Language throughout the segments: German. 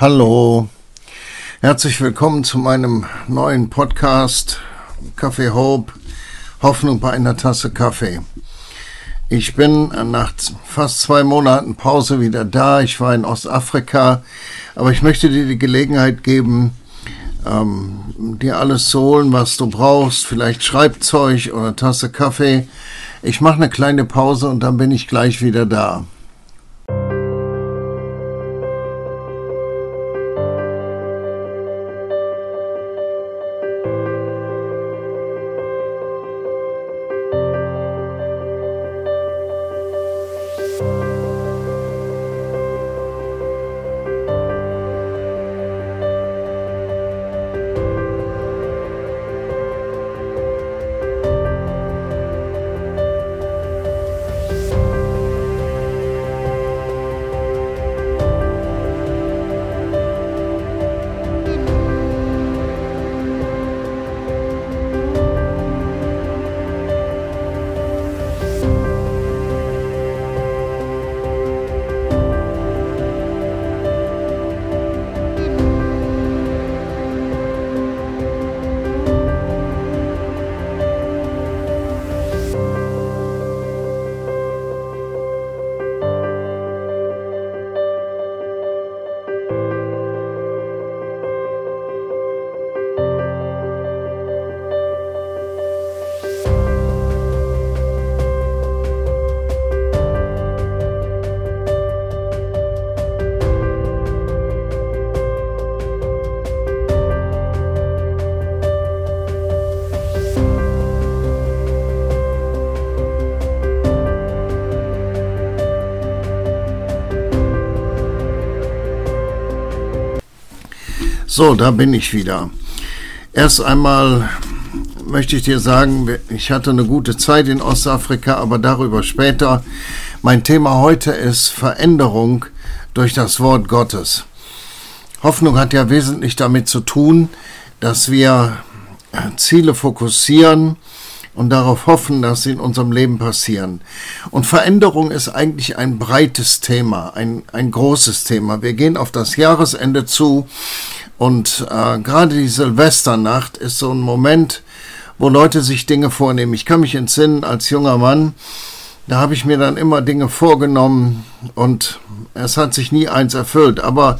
Hallo, herzlich willkommen zu meinem neuen Podcast Kaffee Hope, Hoffnung bei einer Tasse Kaffee. Ich bin nach fast zwei Monaten Pause wieder da. Ich war in Ostafrika, aber ich möchte dir die Gelegenheit geben, ähm, dir alles zu holen, was du brauchst. Vielleicht Schreibzeug oder Tasse Kaffee. Ich mache eine kleine Pause und dann bin ich gleich wieder da. So, da bin ich wieder. Erst einmal möchte ich dir sagen, ich hatte eine gute Zeit in Ostafrika, aber darüber später. Mein Thema heute ist Veränderung durch das Wort Gottes. Hoffnung hat ja wesentlich damit zu tun, dass wir Ziele fokussieren und darauf hoffen, dass sie in unserem Leben passieren. Und Veränderung ist eigentlich ein breites Thema, ein, ein großes Thema. Wir gehen auf das Jahresende zu und äh, gerade die Silvesternacht ist so ein Moment, wo Leute sich Dinge vornehmen. Ich kann mich entsinnen, als junger Mann, da habe ich mir dann immer Dinge vorgenommen und es hat sich nie eins erfüllt. Aber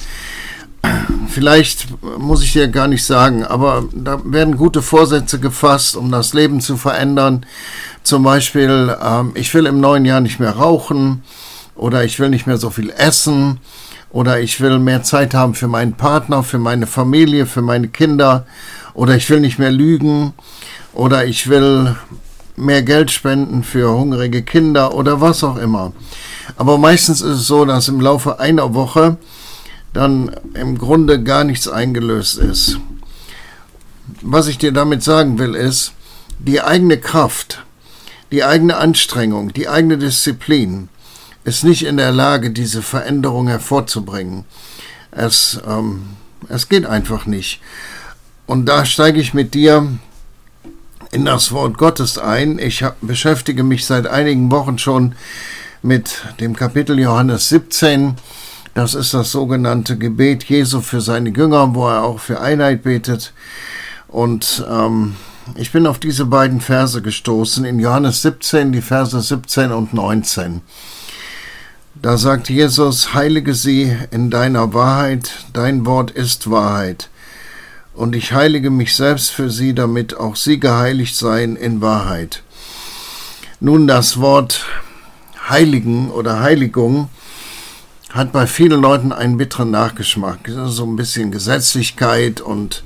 vielleicht muss ich dir gar nicht sagen, aber da werden gute Vorsätze gefasst, um das Leben zu verändern. Zum Beispiel, ähm, ich will im neuen Jahr nicht mehr rauchen oder ich will nicht mehr so viel essen oder ich will mehr Zeit haben für meinen Partner, für meine Familie, für meine Kinder oder ich will nicht mehr lügen oder ich will mehr Geld spenden für hungrige Kinder oder was auch immer. Aber meistens ist es so, dass im Laufe einer Woche dann im Grunde gar nichts eingelöst ist. Was ich dir damit sagen will, ist, die eigene Kraft, die eigene Anstrengung, die eigene Disziplin, ist nicht in der Lage, diese Veränderung hervorzubringen. Es, ähm, es geht einfach nicht. Und da steige ich mit dir in das Wort Gottes ein. Ich hab, beschäftige mich seit einigen Wochen schon mit dem Kapitel Johannes 17. Das ist das sogenannte Gebet Jesu für seine Jünger, wo er auch für Einheit betet. Und ähm, ich bin auf diese beiden Verse gestoßen in Johannes 17, die Verse 17 und 19. Da sagt Jesus, heilige sie in deiner Wahrheit, dein Wort ist Wahrheit. Und ich heilige mich selbst für sie, damit auch sie geheiligt seien in Wahrheit. Nun, das Wort Heiligen oder Heiligung hat bei vielen Leuten einen bitteren Nachgeschmack. So ein bisschen Gesetzlichkeit und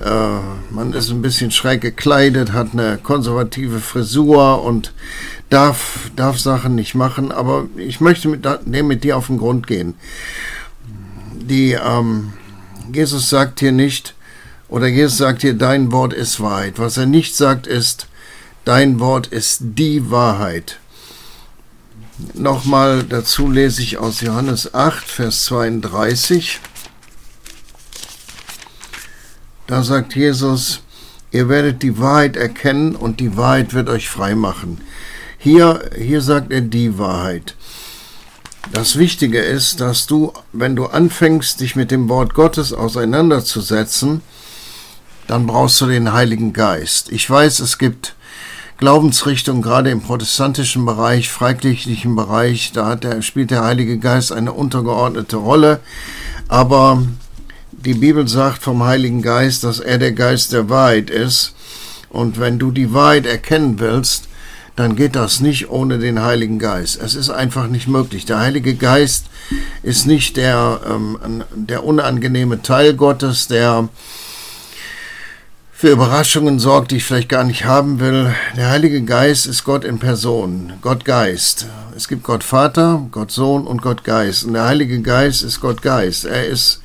äh, man ist ein bisschen schräg gekleidet, hat eine konservative Frisur und darf, darf Sachen nicht machen, aber ich möchte mit, dem mit dir auf den Grund gehen. Die, ähm, Jesus sagt hier nicht, oder Jesus sagt hier, dein Wort ist Wahrheit. Was er nicht sagt ist, dein Wort ist die Wahrheit. Nochmal dazu lese ich aus Johannes 8, Vers 32. Da sagt Jesus, ihr werdet die Wahrheit erkennen und die Wahrheit wird euch frei machen. Hier, hier sagt er die Wahrheit. Das Wichtige ist, dass du, wenn du anfängst, dich mit dem Wort Gottes auseinanderzusetzen, dann brauchst du den Heiligen Geist. Ich weiß, es gibt Glaubensrichtungen, gerade im protestantischen Bereich, freikirchlichen Bereich, da der, spielt der Heilige Geist eine untergeordnete Rolle. Aber die Bibel sagt vom Heiligen Geist, dass er der Geist der Wahrheit ist. Und wenn du die Wahrheit erkennen willst, dann geht das nicht ohne den Heiligen Geist. Es ist einfach nicht möglich. Der Heilige Geist ist nicht der, ähm, der unangenehme Teil Gottes, der für Überraschungen sorgt, die ich vielleicht gar nicht haben will. Der Heilige Geist ist Gott in Person, Gott Geist. Es gibt Gott Vater, Gott Sohn und Gott Geist. Und der Heilige Geist ist Gott Geist. Er ist,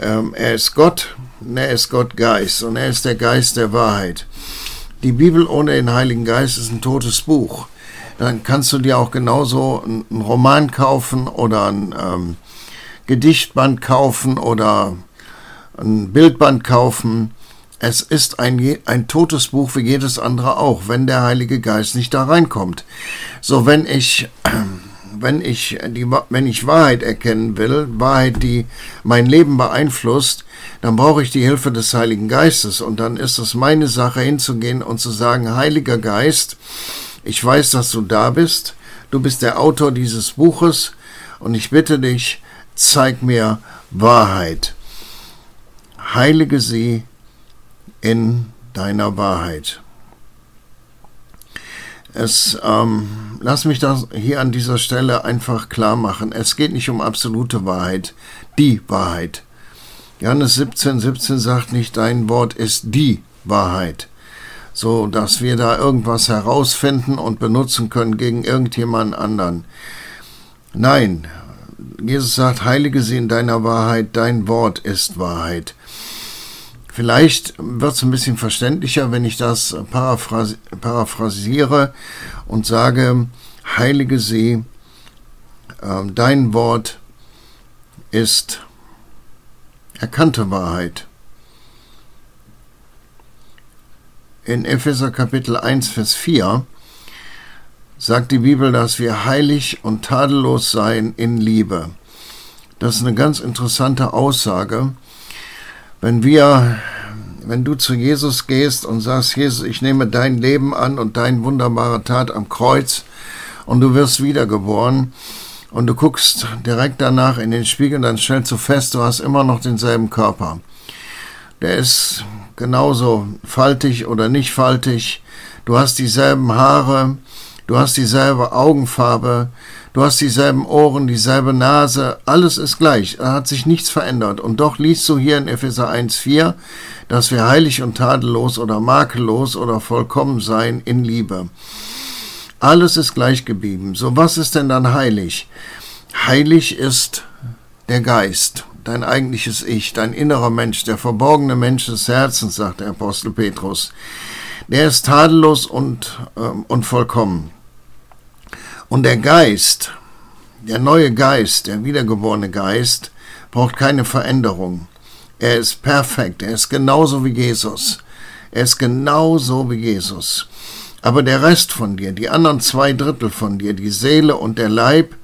ähm, er ist Gott, er ist Gott Geist und er ist der Geist der Wahrheit. Die Bibel ohne den Heiligen Geist ist ein totes Buch. Dann kannst du dir auch genauso einen Roman kaufen oder ein ähm, Gedichtband kaufen oder ein Bildband kaufen es ist ein, ein totes Buch wie jedes andere auch, wenn der Heilige Geist nicht da reinkommt. So, wenn ich, wenn ich, die, wenn ich Wahrheit erkennen will, Wahrheit, die mein Leben beeinflusst, dann brauche ich die Hilfe des Heiligen Geistes. Und dann ist es meine Sache hinzugehen und zu sagen, Heiliger Geist, ich weiß, dass du da bist. Du bist der Autor dieses Buches und ich bitte dich, zeig mir Wahrheit. Heilige sie in deiner Wahrheit. Es, ähm, lass mich das hier an dieser Stelle einfach klar machen. Es geht nicht um absolute Wahrheit, die Wahrheit. Johannes 17, 17 sagt nicht, dein Wort ist die Wahrheit. So, dass wir da irgendwas herausfinden und benutzen können gegen irgendjemanden anderen. Nein, Jesus sagt, heilige sie in deiner Wahrheit, dein Wort ist Wahrheit. Vielleicht wird es ein bisschen verständlicher, wenn ich das paraphrasi paraphrasiere und sage, heilige sie, äh, dein Wort ist erkannte Wahrheit. In Epheser Kapitel 1, Vers 4 sagt die Bibel, dass wir heilig und tadellos seien in Liebe. Das ist eine ganz interessante Aussage, wenn wir, wenn du zu Jesus gehst und sagst, Jesus, ich nehme dein Leben an und deine wunderbare Tat am Kreuz und du wirst wiedergeboren und du guckst direkt danach in den Spiegel, dann stellst du fest, du hast immer noch denselben Körper. Der ist genauso faltig oder nicht faltig. Du hast dieselben Haare, du hast dieselbe Augenfarbe, Du hast dieselben Ohren, dieselbe Nase, alles ist gleich, da hat sich nichts verändert. Und doch liest du hier in Epheser 1,4, dass wir heilig und tadellos oder makellos oder vollkommen sein in Liebe. Alles ist gleich geblieben. So was ist denn dann heilig? Heilig ist der Geist, dein eigentliches Ich, dein innerer Mensch, der verborgene Mensch des Herzens, sagt der Apostel Petrus. Der ist tadellos und, äh, und vollkommen. Und der Geist, der neue Geist, der wiedergeborene Geist, braucht keine Veränderung. Er ist perfekt, er ist genauso wie Jesus. Er ist genauso wie Jesus. Aber der Rest von dir, die anderen zwei Drittel von dir, die Seele und der Leib,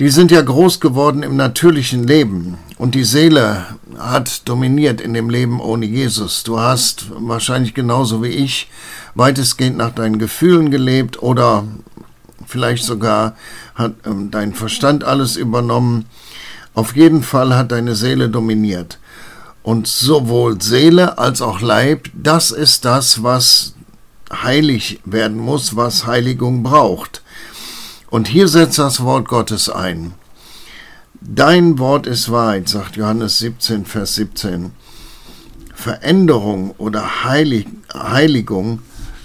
die sind ja groß geworden im natürlichen Leben. Und die Seele hat dominiert in dem Leben ohne Jesus. Du hast wahrscheinlich genauso wie ich weitestgehend nach deinen Gefühlen gelebt oder vielleicht sogar hat ähm, dein Verstand alles übernommen. Auf jeden Fall hat deine Seele dominiert. Und sowohl Seele als auch Leib, das ist das, was heilig werden muss, was Heiligung braucht. Und hier setzt das Wort Gottes ein. Dein Wort ist Wahrheit, sagt Johannes 17, Vers 17. Veränderung oder Heilig Heiligung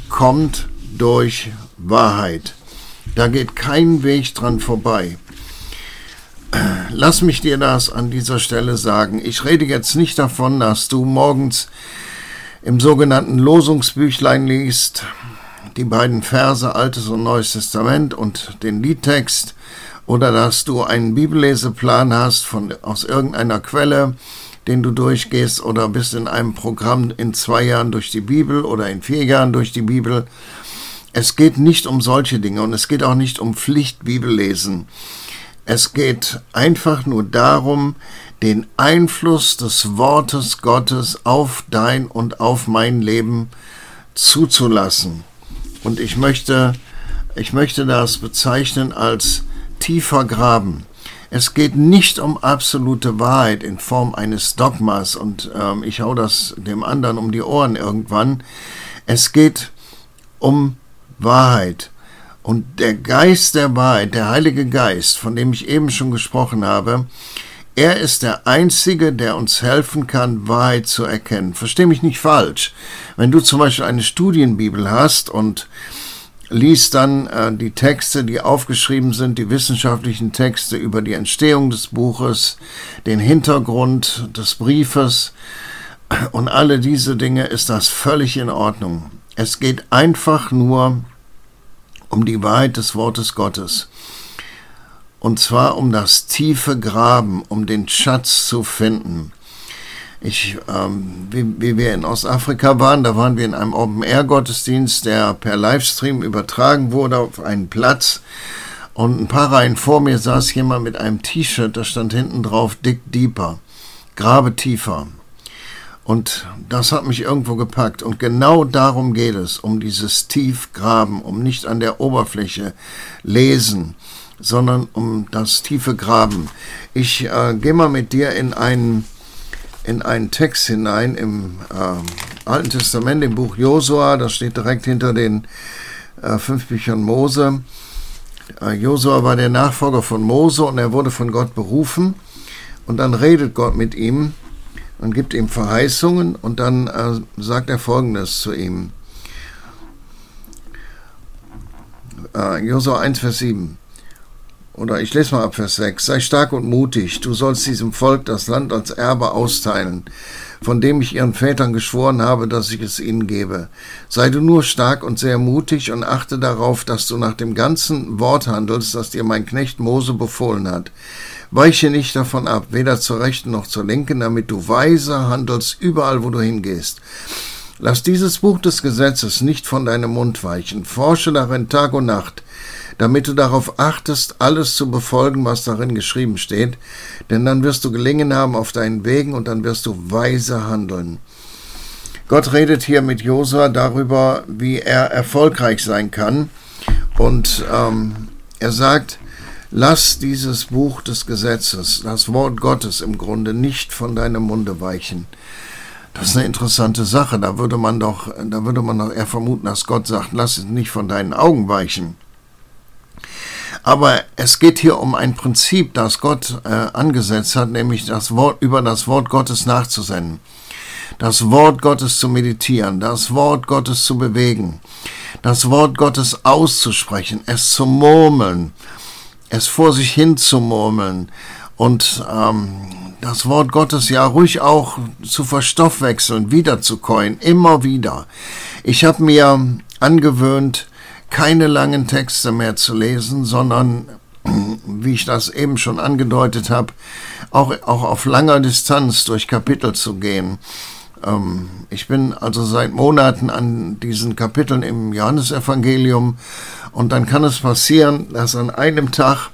kommt durch Wahrheit. Da geht kein Weg dran vorbei. Lass mich dir das an dieser Stelle sagen. Ich rede jetzt nicht davon, dass du morgens im sogenannten Losungsbüchlein liest, die beiden Verse Altes und Neues Testament und den Liedtext, oder dass du einen Bibelleseplan hast von, aus irgendeiner Quelle, den du durchgehst, oder bist in einem Programm in zwei Jahren durch die Bibel oder in vier Jahren durch die Bibel es geht nicht um solche Dinge und es geht auch nicht um Pflichtbibellesen. Es geht einfach nur darum, den Einfluss des Wortes Gottes auf dein und auf mein Leben zuzulassen. Und ich möchte, ich möchte das bezeichnen als tiefer Graben. Es geht nicht um absolute Wahrheit in Form eines Dogmas und ähm, ich hau das dem anderen um die Ohren irgendwann. Es geht um Wahrheit. Und der Geist der Wahrheit, der Heilige Geist, von dem ich eben schon gesprochen habe, er ist der Einzige, der uns helfen kann, Wahrheit zu erkennen. Versteh mich nicht falsch. Wenn du zum Beispiel eine Studienbibel hast und liest dann äh, die Texte, die aufgeschrieben sind, die wissenschaftlichen Texte über die Entstehung des Buches, den Hintergrund des Briefes und alle diese Dinge, ist das völlig in Ordnung. Es geht einfach nur um die Wahrheit des Wortes Gottes. Und zwar um das tiefe Graben, um den Schatz zu finden. Ich, ähm, wie, wie wir in Ostafrika waren, da waren wir in einem Open-Air-Gottesdienst, der per Livestream übertragen wurde auf einen Platz. Und ein paar Reihen vor mir saß jemand mit einem T-Shirt, da stand hinten drauf Dick Deeper, Grabe tiefer. Und das hat mich irgendwo gepackt. Und genau darum geht es, um dieses Tiefgraben, um nicht an der Oberfläche lesen, sondern um das tiefe Graben. Ich äh, gehe mal mit dir in einen, in einen Text hinein im äh, Alten Testament, im Buch Josua, das steht direkt hinter den äh, fünf Büchern Mose. Äh, Josua war der Nachfolger von Mose und er wurde von Gott berufen. Und dann redet Gott mit ihm und gibt ihm Verheißungen und dann äh, sagt er Folgendes zu ihm. Äh, Josua 1, Vers 7. Oder ich lese mal ab Vers 6. Sei stark und mutig, du sollst diesem Volk das Land als Erbe austeilen, von dem ich ihren Vätern geschworen habe, dass ich es ihnen gebe. Sei du nur stark und sehr mutig und achte darauf, dass du nach dem ganzen Wort handelst, das dir mein Knecht Mose befohlen hat. Weiche nicht davon ab, weder zur rechten noch zur linken, damit du weiser handelst überall, wo du hingehst. Lass dieses Buch des Gesetzes nicht von deinem Mund weichen. Forsche darin Tag und Nacht, damit du darauf achtest, alles zu befolgen, was darin geschrieben steht, denn dann wirst du gelingen haben auf deinen Wegen und dann wirst du weise handeln. Gott redet hier mit Josua darüber, wie er erfolgreich sein kann und ähm, er sagt, Lass dieses Buch des Gesetzes, das Wort Gottes im Grunde nicht von deinem Munde weichen. Das ist eine interessante Sache. Da würde man doch, da würde man doch eher vermuten, dass Gott sagt, lass es nicht von deinen Augen weichen. Aber es geht hier um ein Prinzip, das Gott äh, angesetzt hat, nämlich das Wort, über das Wort Gottes nachzusenden. Das Wort Gottes zu meditieren, das Wort Gottes zu bewegen, das Wort Gottes auszusprechen, es zu murmeln es vor sich hin zu murmeln und ähm, das Wort Gottes ja ruhig auch zu verstoffwechseln, wiederzukäuen, immer wieder. Ich habe mir angewöhnt, keine langen Texte mehr zu lesen, sondern, wie ich das eben schon angedeutet habe, auch, auch auf langer Distanz durch Kapitel zu gehen. Ähm, ich bin also seit Monaten an diesen Kapiteln im Johannesevangelium und dann kann es passieren, dass an einem Tag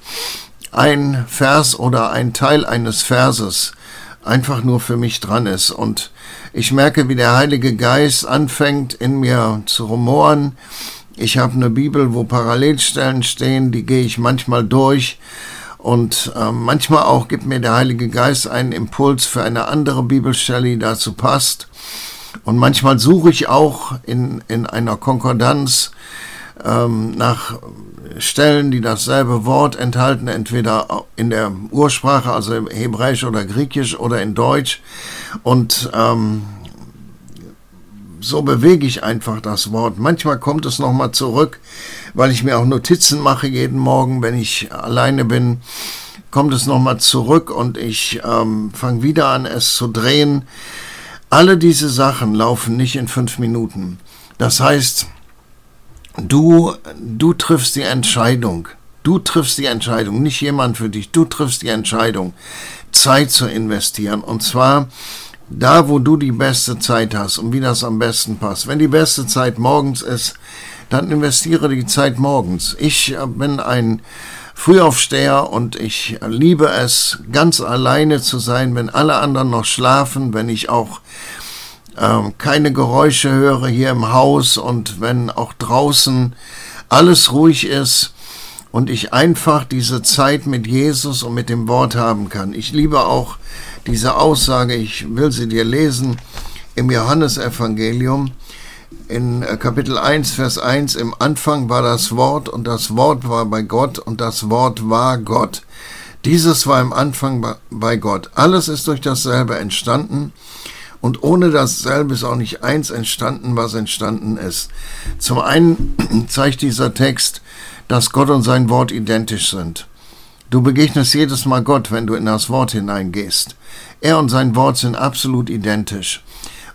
ein Vers oder ein Teil eines Verses einfach nur für mich dran ist. Und ich merke, wie der Heilige Geist anfängt in mir zu rumoren. Ich habe eine Bibel, wo Parallelstellen stehen, die gehe ich manchmal durch. Und äh, manchmal auch gibt mir der Heilige Geist einen Impuls für eine andere Bibelstelle, die dazu passt. Und manchmal suche ich auch in, in einer Konkordanz ähm, nach Stellen, die dasselbe Wort enthalten, entweder in der Ursprache, also Hebräisch oder Griechisch oder in Deutsch. Und ähm, so bewege ich einfach das Wort. Manchmal kommt es nochmal zurück, weil ich mir auch Notizen mache jeden Morgen, wenn ich alleine bin. Kommt es nochmal zurück und ich ähm, fange wieder an, es zu drehen. Alle diese Sachen laufen nicht in fünf Minuten. Das heißt, Du, du triffst die Entscheidung. Du triffst die Entscheidung, nicht jemand für dich. Du triffst die Entscheidung, Zeit zu investieren. Und zwar da, wo du die beste Zeit hast und wie das am besten passt. Wenn die beste Zeit morgens ist, dann investiere die Zeit morgens. Ich bin ein Frühaufsteher und ich liebe es, ganz alleine zu sein, wenn alle anderen noch schlafen, wenn ich auch ähm, keine Geräusche höre hier im Haus und wenn auch draußen alles ruhig ist und ich einfach diese Zeit mit Jesus und mit dem Wort haben kann. Ich liebe auch diese Aussage, ich will sie dir lesen im Johannesevangelium in äh, Kapitel 1, Vers 1, im Anfang war das Wort und das Wort war bei Gott und das Wort war Gott. Dieses war im Anfang bei Gott. Alles ist durch dasselbe entstanden und ohne dasselbe ist auch nicht eins entstanden, was entstanden ist. Zum einen zeigt dieser Text, dass Gott und sein Wort identisch sind. Du begegnest jedes Mal Gott, wenn du in das Wort hineingehst. Er und sein Wort sind absolut identisch.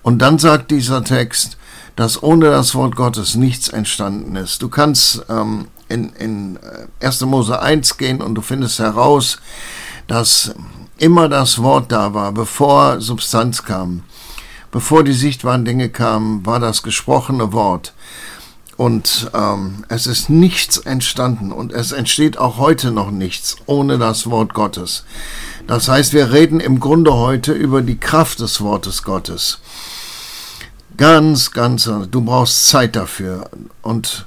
Und dann sagt dieser Text, dass ohne das Wort Gottes nichts entstanden ist. Du kannst ähm, in, in 1. Äh, Mose 1 gehen und du findest heraus, dass immer das Wort da war, bevor Substanz kam. Bevor die sichtbaren Dinge kamen, war das gesprochene Wort. Und ähm, es ist nichts entstanden und es entsteht auch heute noch nichts ohne das Wort Gottes. Das heißt, wir reden im Grunde heute über die Kraft des Wortes Gottes. Ganz, ganz, du brauchst Zeit dafür und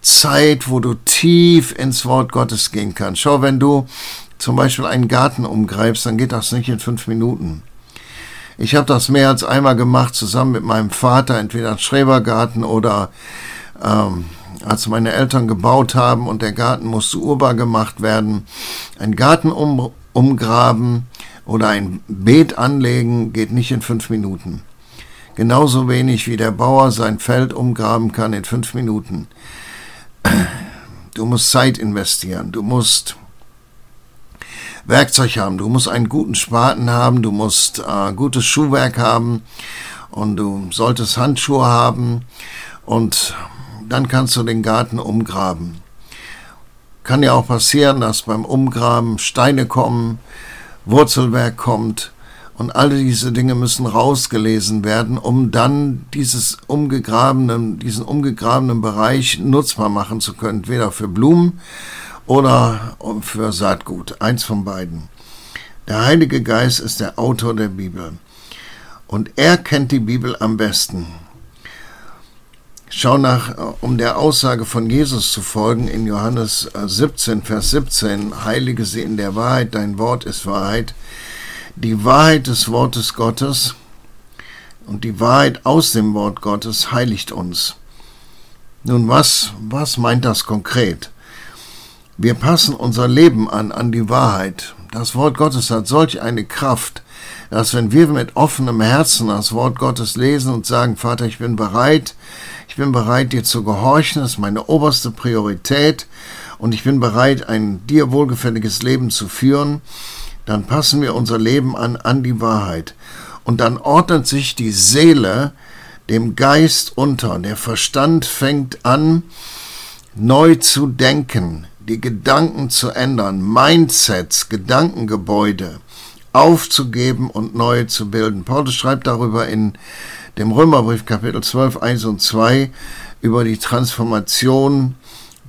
Zeit, wo du tief ins Wort Gottes gehen kannst. Schau, wenn du zum Beispiel einen Garten umgreifst, dann geht das nicht in fünf Minuten. Ich habe das mehr als einmal gemacht, zusammen mit meinem Vater, entweder Schrebergarten oder ähm, als meine Eltern gebaut haben und der Garten musste urbar gemacht werden. Ein Garten um, umgraben oder ein Beet anlegen geht nicht in fünf Minuten. Genauso wenig wie der Bauer sein Feld umgraben kann in fünf Minuten. Du musst Zeit investieren, du musst Werkzeug haben, du musst einen guten Spaten haben, du musst äh, gutes Schuhwerk haben und du solltest Handschuhe haben und dann kannst du den Garten umgraben. Kann ja auch passieren, dass beim Umgraben Steine kommen, Wurzelwerk kommt und alle diese Dinge müssen rausgelesen werden, um dann dieses umgegrabenen, diesen umgegrabenen Bereich nutzbar machen zu können, entweder für Blumen oder für Saatgut, eins von beiden. Der Heilige Geist ist der Autor der Bibel und er kennt die Bibel am besten. Schau nach, um der Aussage von Jesus zu folgen, in Johannes 17, Vers 17, Heilige sie in der Wahrheit, dein Wort ist Wahrheit die Wahrheit des Wortes Gottes und die Wahrheit aus dem Wort Gottes heiligt uns. Nun, was, was meint das konkret? Wir passen unser Leben an, an die Wahrheit. Das Wort Gottes hat solch eine Kraft, dass wenn wir mit offenem Herzen das Wort Gottes lesen und sagen, Vater, ich bin bereit, ich bin bereit, dir zu gehorchen, das ist meine oberste Priorität und ich bin bereit, ein dir wohlgefälliges Leben zu führen, dann passen wir unser Leben an an die Wahrheit. Und dann ordnet sich die Seele dem Geist unter. Der Verstand fängt an, neu zu denken, die Gedanken zu ändern, Mindsets, Gedankengebäude aufzugeben und neu zu bilden. Paulus schreibt darüber in dem Römerbrief Kapitel 12, 1 und 2 über die Transformation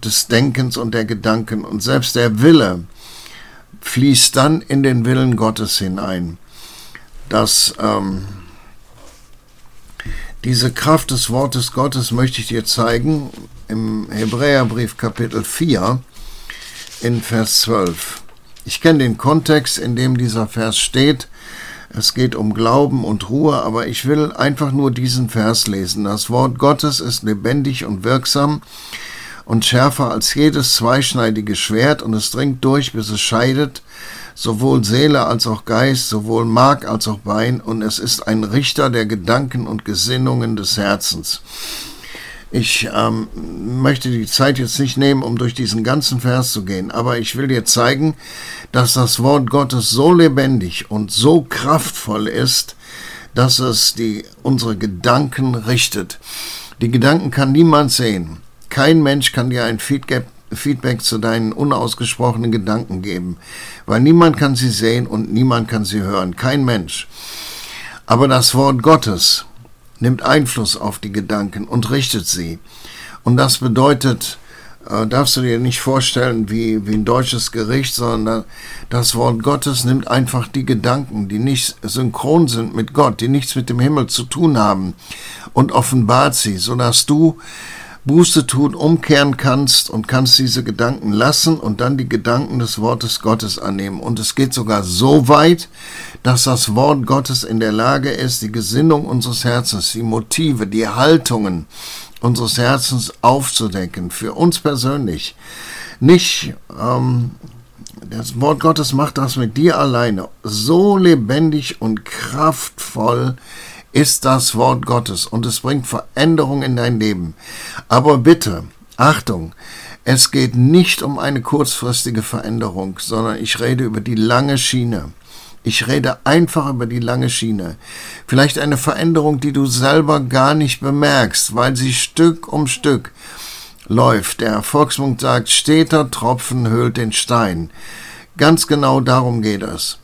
des Denkens und der Gedanken. Und selbst der Wille, fließt dann in den Willen Gottes hinein. Dass ähm, diese Kraft des Wortes Gottes möchte ich dir zeigen im Hebräerbrief Kapitel 4 in Vers 12. Ich kenne den Kontext, in dem dieser Vers steht. Es geht um Glauben und Ruhe, aber ich will einfach nur diesen Vers lesen. Das Wort Gottes ist lebendig und wirksam und schärfer als jedes zweischneidige Schwert und es dringt durch, bis es scheidet, sowohl Seele als auch Geist, sowohl Mark als auch Bein und es ist ein Richter der Gedanken und Gesinnungen des Herzens. Ich ähm, möchte die Zeit jetzt nicht nehmen, um durch diesen ganzen Vers zu gehen, aber ich will dir zeigen, dass das Wort Gottes so lebendig und so kraftvoll ist, dass es die, unsere Gedanken richtet. Die Gedanken kann niemand sehen. Kein Mensch kann dir ein Feedback, Feedback zu deinen unausgesprochenen Gedanken geben, weil niemand kann sie sehen und niemand kann sie hören. Kein Mensch. Aber das Wort Gottes nimmt Einfluss auf die Gedanken und richtet sie. Und das bedeutet äh, darfst du dir nicht vorstellen wie, wie ein deutsches Gericht, sondern das Wort Gottes nimmt einfach die Gedanken, die nicht synchron sind mit Gott, die nichts mit dem Himmel zu tun haben und offenbart sie, sodass du Buße tun, umkehren kannst und kannst diese Gedanken lassen und dann die Gedanken des Wortes Gottes annehmen. Und es geht sogar so weit, dass das Wort Gottes in der Lage ist, die Gesinnung unseres Herzens, die Motive, die Haltungen unseres Herzens aufzudecken, für uns persönlich. Nicht, ähm, das Wort Gottes macht das mit dir alleine so lebendig und kraftvoll, ist das Wort Gottes und es bringt Veränderung in dein Leben. Aber bitte, Achtung, es geht nicht um eine kurzfristige Veränderung, sondern ich rede über die lange Schiene. Ich rede einfach über die lange Schiene. Vielleicht eine Veränderung, die du selber gar nicht bemerkst, weil sie Stück um Stück läuft. Der Volksmund sagt, steter Tropfen höhlt den Stein. Ganz genau darum geht es.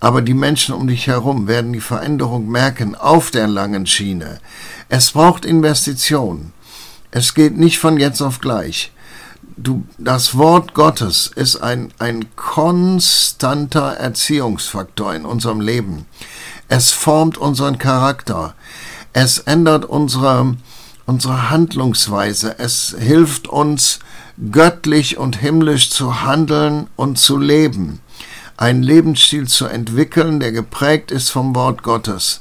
Aber die Menschen um dich herum werden die Veränderung merken auf der langen Schiene. Es braucht Investition. Es geht nicht von jetzt auf gleich. Du, das Wort Gottes ist ein, ein konstanter Erziehungsfaktor in unserem Leben. Es formt unseren Charakter. Es ändert unsere, unsere Handlungsweise. Es hilft uns, göttlich und himmlisch zu handeln und zu leben einen Lebensstil zu entwickeln, der geprägt ist vom Wort Gottes.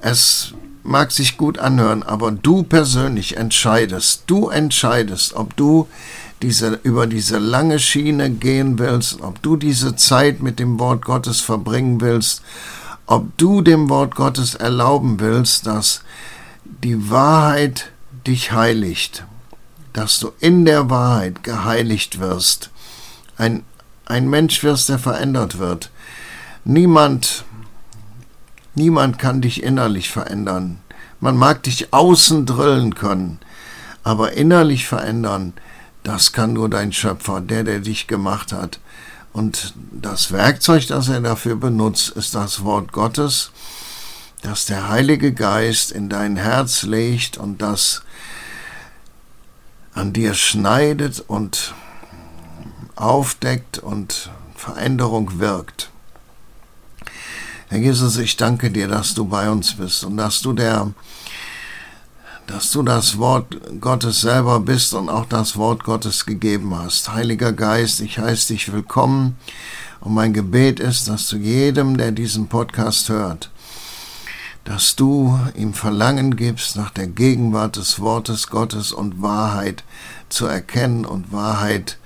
Es mag sich gut anhören, aber du persönlich entscheidest, du entscheidest, ob du diese, über diese lange Schiene gehen willst, ob du diese Zeit mit dem Wort Gottes verbringen willst, ob du dem Wort Gottes erlauben willst, dass die Wahrheit dich heiligt, dass du in der Wahrheit geheiligt wirst, ein ein Mensch wirst, der verändert wird. Niemand, niemand kann dich innerlich verändern. Man mag dich außen drillen können, aber innerlich verändern, das kann nur dein Schöpfer, der, der dich gemacht hat. Und das Werkzeug, das er dafür benutzt, ist das Wort Gottes, das der Heilige Geist in dein Herz legt und das an dir schneidet und aufdeckt und Veränderung wirkt. Herr Jesus, ich danke dir, dass du bei uns bist und dass du der, dass du das Wort Gottes selber bist und auch das Wort Gottes gegeben hast. Heiliger Geist, ich heiße dich willkommen und mein Gebet ist, dass du jedem, der diesen Podcast hört, dass du ihm Verlangen gibst nach der Gegenwart des Wortes Gottes und Wahrheit zu erkennen und Wahrheit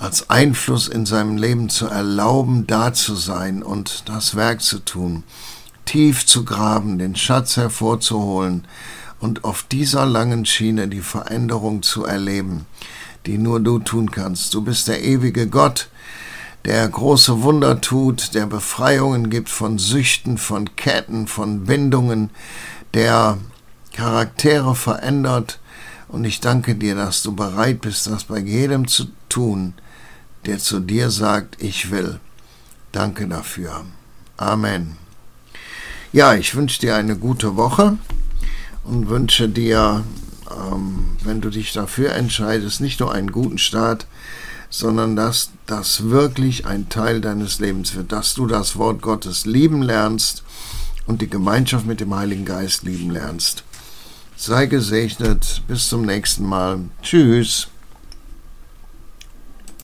als Einfluss in seinem Leben zu erlauben, da zu sein und das Werk zu tun, tief zu graben, den Schatz hervorzuholen und auf dieser langen Schiene die Veränderung zu erleben, die nur du tun kannst. Du bist der ewige Gott, der große Wunder tut, der Befreiungen gibt von Süchten, von Ketten, von Bindungen, der Charaktere verändert. Und ich danke dir, dass du bereit bist, das bei jedem zu tun, der zu dir sagt, ich will. Danke dafür. Amen. Ja, ich wünsche dir eine gute Woche und wünsche dir, ähm, wenn du dich dafür entscheidest, nicht nur einen guten Start, sondern dass das wirklich ein Teil deines Lebens wird, dass du das Wort Gottes lieben lernst und die Gemeinschaft mit dem Heiligen Geist lieben lernst. Sei gesegnet, bis zum nächsten Mal. Tschüss.